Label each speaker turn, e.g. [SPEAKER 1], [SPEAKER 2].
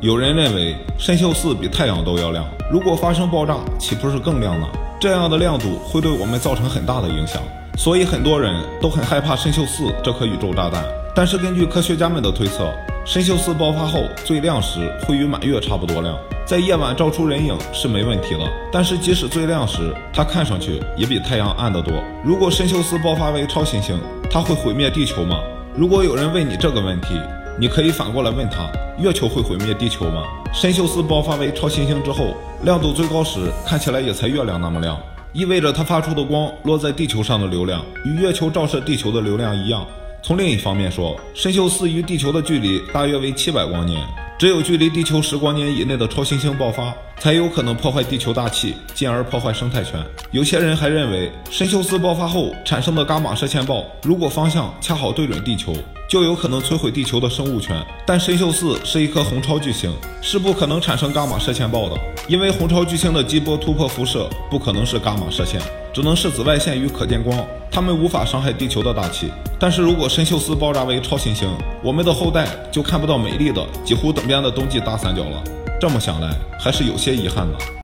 [SPEAKER 1] 有人认为参宿四比太阳都要亮，如果发生爆炸，岂不是更亮呢？这样的亮度会对我们造成很大的影响，所以很多人都很害怕参宿四这颗宇宙炸弹。但是根据科学家们的推测，参宿四爆发后最亮时会与满月差不多亮，在夜晚照出人影是没问题的。但是即使最亮时，它看上去也比太阳暗得多。如果参宿四爆发为超新星，它会毁灭地球吗？如果有人问你这个问题，你可以反过来问他：月球会毁灭地球吗？参宿四爆发为超新星之后，亮度最高时看起来也才月亮那么亮，意味着它发出的光落在地球上的流量与月球照射地球的流量一样。从另一方面说，参宿四与地球的距离大约为七百光年，只有距离地球十光年以内的超新星爆发，才有可能破坏地球大气，进而破坏生态圈。有些人还认为，参宿四爆发后产生的伽马射线暴，如果方向恰好对准地球。就有可能摧毁地球的生物圈，但参宿四是一颗红超巨星，是不可能产生伽马射线暴的，因为红超巨星的激波突破辐射不可能是伽马射线，只能是紫外线与可见光，它们无法伤害地球的大气。但是如果参宿四爆炸为超新星，我们的后代就看不到美丽的几乎等边的冬季大三角了。这么想来，还是有些遗憾的。